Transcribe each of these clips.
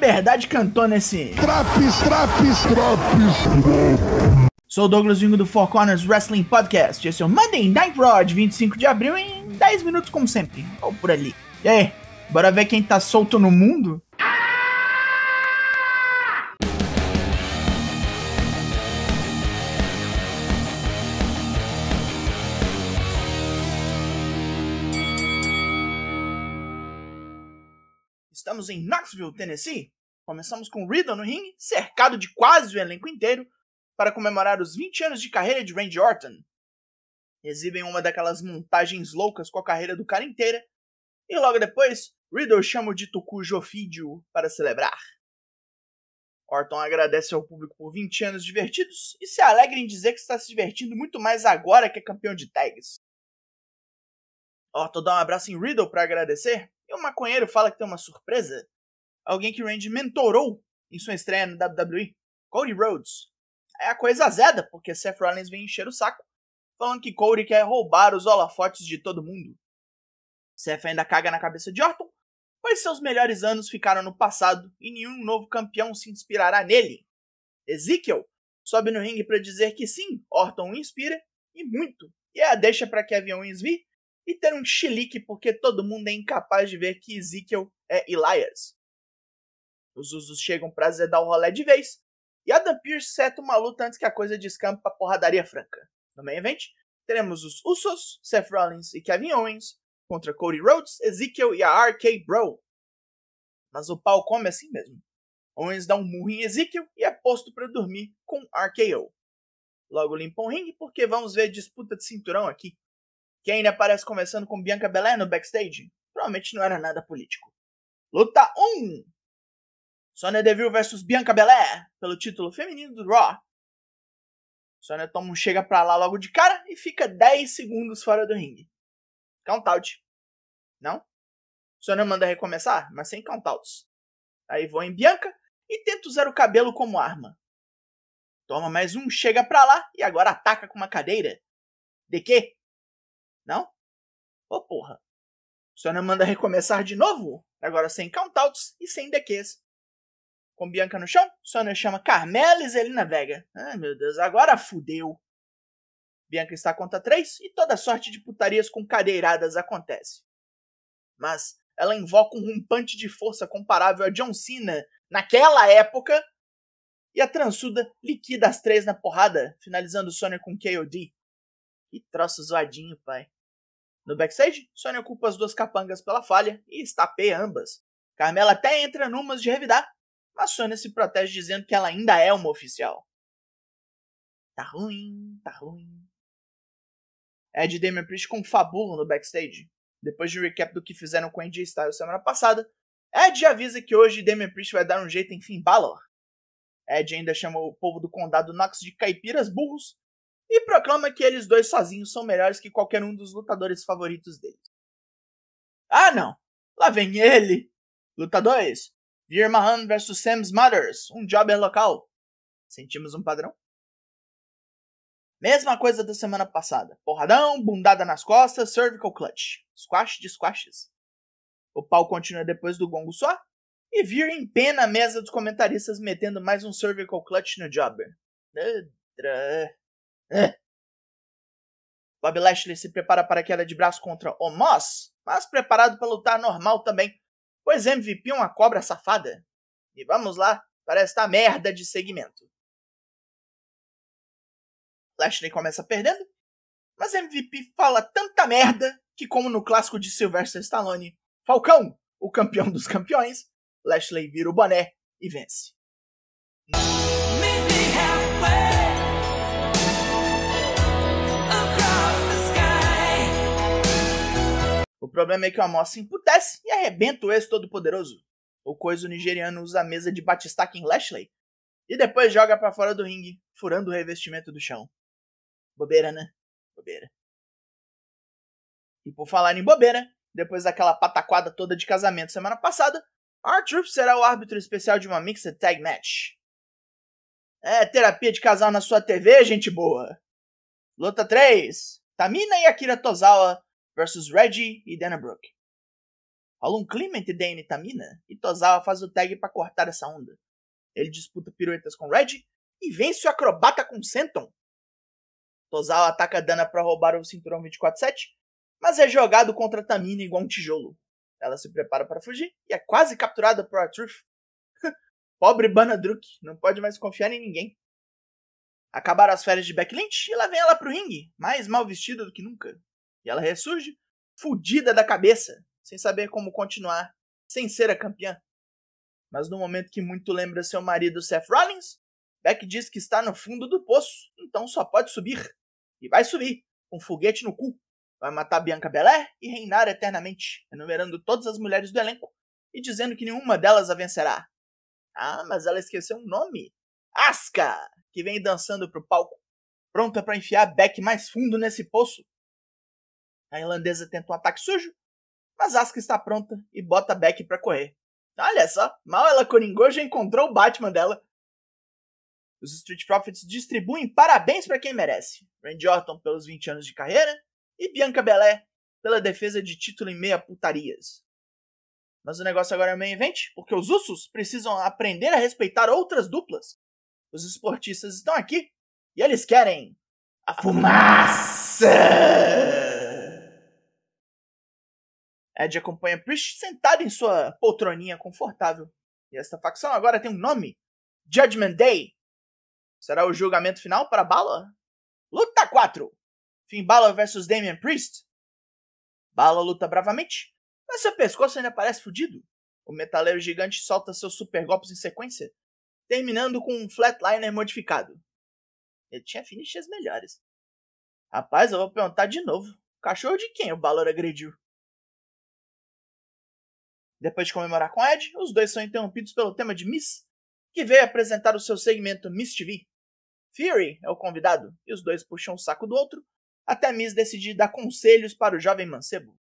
Liberdade cantou nesse. Traps, traps, traps. Sou o Douglas Vingo do Four Corners Wrestling Podcast. Esse é o Monday Night Raw de 25 de abril em 10 minutos, como sempre. Ou por ali. E aí, bora ver quem tá solto no mundo? Em Knoxville, Tennessee. Começamos com Riddle no ringue, cercado de quase o elenco inteiro, para comemorar os 20 anos de carreira de Randy Orton. Exibem uma daquelas montagens loucas com a carreira do cara inteira, e logo depois, Riddle chama o dito cujo ofídio para celebrar. Orton agradece ao público por 20 anos divertidos e se alegra em dizer que está se divertindo muito mais agora que é campeão de tags. Orton dá um abraço em Riddle para agradecer e o maconheiro fala que tem uma surpresa. Alguém que Randy mentorou em sua estreia no WWE, Cody Rhodes. É a coisa azeda, porque Seth Rollins vem encher o saco, falando que Cody quer roubar os holofotes de todo mundo. Seth ainda caga na cabeça de Orton, pois seus melhores anos ficaram no passado e nenhum novo campeão se inspirará nele. Ezekiel sobe no ringue para dizer que sim, Orton o inspira, e muito, e é a deixa para Kevin Owens vir e ter um chilique porque todo mundo é incapaz de ver que Ezekiel é Elias. Os usos chegam para zedar o rolé de vez, e Adam Pearce seta uma luta antes que a coisa descampe pra porradaria franca. No main event, teremos os Usos, Seth Rollins e Kevin Owens contra Cody Rhodes, Ezekiel e a RK Bro. Mas o pau come assim mesmo. Owens dá um murro em Ezekiel e é posto para dormir com RKO. Logo limpa um ringue porque vamos ver disputa de cinturão aqui. Quem ainda aparece conversando com Bianca Belair no backstage? Provavelmente não era nada político. Luta 1! Sonya Deville versus Bianca Belair pelo título feminino do Raw. Sonya toma um chega pra lá logo de cara e fica 10 segundos fora do ringue. Countout. Não? Sonya manda recomeçar, mas sem countouts. Aí vou em Bianca e tenta usar o cabelo como arma. Toma mais um, chega pra lá e agora ataca com uma cadeira. De quê? Não? Ô oh, porra. Sonya manda recomeçar de novo, agora sem countouts e sem DQs. Com Bianca no chão, Sonya chama Carmela e Zelina Vega. Ai meu Deus, agora fudeu. Bianca está contra três e toda sorte de putarias com cadeiradas acontece. Mas ela invoca um rompante de força comparável a John Cena naquela época e a transuda liquida as três na porrada, finalizando Sonya com KOD. Que troço zoadinho, pai. No backstage, Sonya culpa as duas capangas pela falha e estapeia ambas. Carmela até entra numas de revidar, mas Sonya se protege dizendo que ela ainda é uma oficial. Tá ruim, tá ruim. Ed e Damian Priest confabulam no backstage. Depois de um recap do que fizeram com AJ Styles semana passada, Ed avisa que hoje Damian Priest vai dar um jeito em Finn Balor. Ed ainda chama o povo do condado Knox de caipiras burros e proclama que eles dois sozinhos são melhores que qualquer um dos lutadores favoritos deles. Ah não! Lá vem ele! Luta 2. Veer Mahan vs Sam Smothers, um jobber local. Sentimos um padrão? Mesma coisa da semana passada. Porradão, bundada nas costas, cervical clutch. Squash de squashes. O pau continua depois do gongo só. E Veer empena a mesa dos comentaristas metendo mais um cervical clutch no jobber. Bob Lashley se prepara para a queda de braço contra Omos, mas preparado para lutar normal também, pois MVP é uma cobra safada. E vamos lá para esta merda de segmento. Lashley começa perdendo, mas MVP fala tanta merda que, como no clássico de Sylvester Stallone, Falcão, o campeão dos campeões, Lashley vira o boné e vence. O problema é que o Amos se emputece e arrebenta o ex-todo-poderoso. O coiso nigeriano usa a mesa de batistaca em Lashley e depois joga para fora do ringue, furando o revestimento do chão. Bobeira, né? Bobeira. E por falar em bobeira, depois daquela pataquada toda de casamento semana passada, R-Truth será o árbitro especial de uma Mixed Tag Match. É terapia de casal na sua TV, gente boa. Luta 3. Tamina e Akira Tozawa versus Reggie e Dana Brooke. Rola um clima entre e Tamina, e Tozawa faz o tag para cortar essa onda. Ele disputa piruetas com Red e vence o acrobata com Senton. Tozawa ataca Dana para roubar o cinturão 24-7, mas é jogado contra Tamina igual um tijolo. Ela se prepara para fugir e é quase capturada por Artruth. Pobre Banadruk, não pode mais confiar em ninguém. Acabaram as férias de Beck Lynch e lá vem ela pro ringue, mais mal vestida do que nunca. E ela ressurge, fudida da cabeça, sem saber como continuar, sem ser a campeã. Mas no momento que muito lembra seu marido Seth Rollins, Beck diz que está no fundo do poço, então só pode subir. E vai subir, com um foguete no cu. Vai matar Bianca Belair e reinar eternamente, enumerando todas as mulheres do elenco e dizendo que nenhuma delas a vencerá. Ah, mas ela esqueceu um nome. Asuka, que vem dançando pro palco, pronta para enfiar Beck mais fundo nesse poço. A irlandesa tenta um ataque sujo, mas Asuka está pronta e bota Beck para correr. Olha só, mal ela coringou já encontrou o Batman dela. Os Street Profits distribuem parabéns para quem merece. Randy Orton pelos 20 anos de carreira e Bianca Belair pela defesa de título em meia putarias. Mas o negócio agora é meio event, porque os Usos precisam aprender a respeitar outras duplas. Os esportistas estão aqui e eles querem a fumaça! Ed acompanha Priest sentado em sua poltroninha confortável. E esta facção agora tem um nome: Judgment Day. Será o julgamento final para Balor? Luta 4: Finn Balor vs Damian Priest. Balor luta bravamente, mas seu pescoço ainda parece fudido. O metaleiro gigante solta seus super golpes em sequência, terminando com um flatliner modificado. Ele tinha finishes melhores. Rapaz, eu vou perguntar de novo. Cachorro de quem o Balor agrediu? Depois de comemorar com Ed, os dois são interrompidos pelo tema de Miss, que veio apresentar o seu segmento Miss TV. Fury é o convidado, e os dois puxam o saco do outro, até Miss decidir dar conselhos para o jovem mancebo.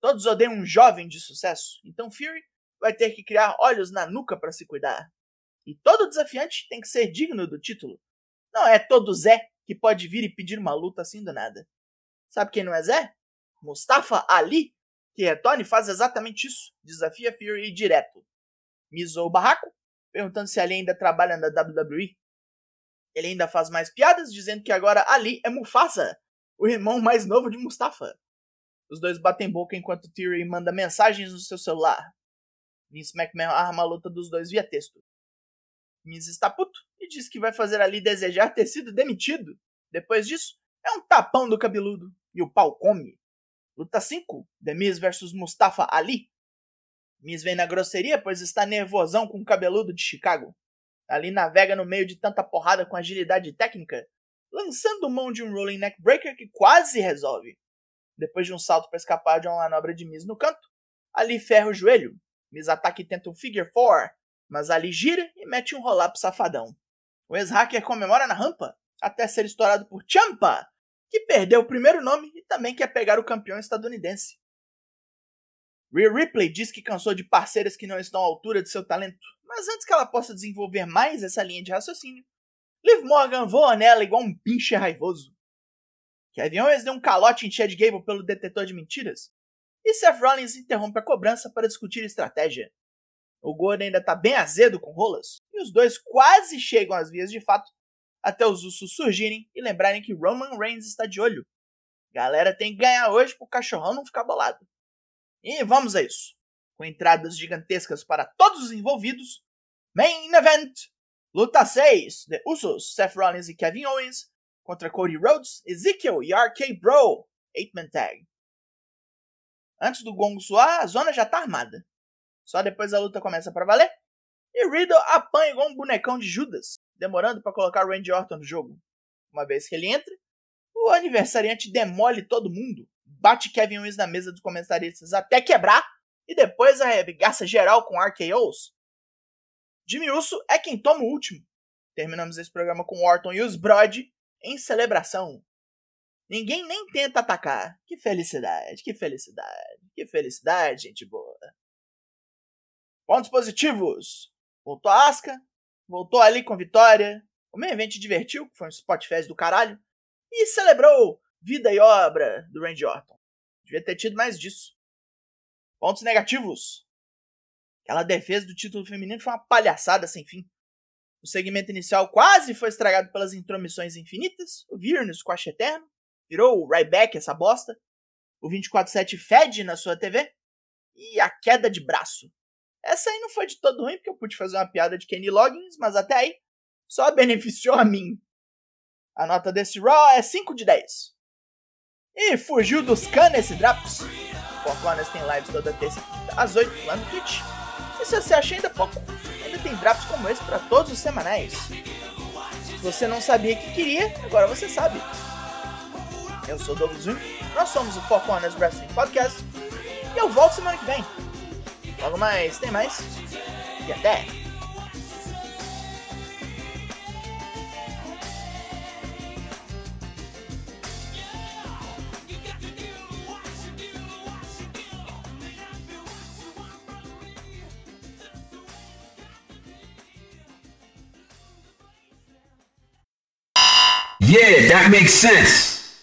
Todos odeiam um jovem de sucesso, então Fury vai ter que criar olhos na nuca para se cuidar. E todo desafiante tem que ser digno do título. Não é todo Zé que pode vir e pedir uma luta assim do nada. Sabe quem não é Zé? Mustafa Ali, que retorna e faz exatamente isso. Desafia Fury direto. Misou o barraco, perguntando se Ali ainda trabalha na WWE. Ele ainda faz mais piadas, dizendo que agora Ali é Mufasa, o irmão mais novo de Mustafa. Os dois batem boca enquanto Theory manda mensagens no seu celular. Vince McMahon arma a luta dos dois via texto. Miz está puto e diz que vai fazer ali desejar ter sido demitido. Depois disso, é um tapão do cabeludo e o pau come. Luta 5: The Miz vs Mustafa Ali. Miz vem na grosseria pois está nervosão com o cabeludo de Chicago. Ali navega no meio de tanta porrada com agilidade técnica, lançando mão de um rolling neck breaker que quase resolve. Depois de um salto para escapar de uma manobra de Miz no canto, ali ferra o joelho. Miz ataca e tenta um figure four, mas ali gira e mete um roll-up safadão. O ex-hacker comemora na rampa, até ser estourado por Champa, que perdeu o primeiro nome e também quer pegar o campeão estadunidense. Rhea Ripley diz que cansou de parceiras que não estão à altura de seu talento, mas antes que ela possa desenvolver mais essa linha de raciocínio, Liv Morgan voa nela igual um pinche raivoso. Kevin Owens deu um calote em Chad Gable pelo detetor de mentiras, e Seth Rollins interrompe a cobrança para discutir estratégia. O Gordo ainda tá bem azedo com rolas, e os dois quase chegam às vias de fato, até os Usos surgirem e lembrarem que Roman Reigns está de olho. Galera tem que ganhar hoje pro cachorrão não ficar bolado. E vamos a isso. Com entradas gigantescas para todos os envolvidos. Main Event! Luta 6: The Usos, Seth Rollins e Kevin Owens contra Cody Rhodes, Ezekiel e RK Bro, 8-man tag. Antes do gongo soar, a zona já tá armada. Só depois a luta começa para valer. E Riddle apanha igual um bonecão de Judas, demorando para colocar Randy Orton no jogo. Uma vez que ele entra, o aniversariante demole todo mundo, bate Kevin Owens na mesa dos comentaristas até quebrar e depois arregaça geral com RKOs. Jimmy Uso é quem toma o último. Terminamos esse programa com Orton e os Brody em celebração. Ninguém nem tenta atacar. Que felicidade, que felicidade, que felicidade, gente boa. Pontos positivos. Voltou a Asca, voltou ali com vitória. O meio evento divertiu, foi um spot fest do caralho. E celebrou vida e obra do Randy Orton. Devia ter tido mais disso. Pontos negativos. Aquela defesa do título feminino foi uma palhaçada sem fim. O segmento inicial quase foi estragado pelas intromissões infinitas. O Veer no squash eterno. Virou o Ryback essa bosta. O 24-7 fede na sua TV. E a queda de braço. Essa aí não foi de todo ruim, porque eu pude fazer uma piada de Kenny Loggins, mas até aí só beneficiou a mim. A nota desse Raw é 5 de 10. E fugiu dos canes e drops. Four Corners tem lives toda terça às 8 lá no Twitch. E se você acha ainda pouco, ainda tem drops como esse para todos os semanais. Se você não sabia que queria, agora você sabe. Eu sou o Douglas Wim, nós somos o Four Corners Wrestling Podcast e eu volto semana que vem. Logo mais, tem mais. E até! Yeah, that makes sense.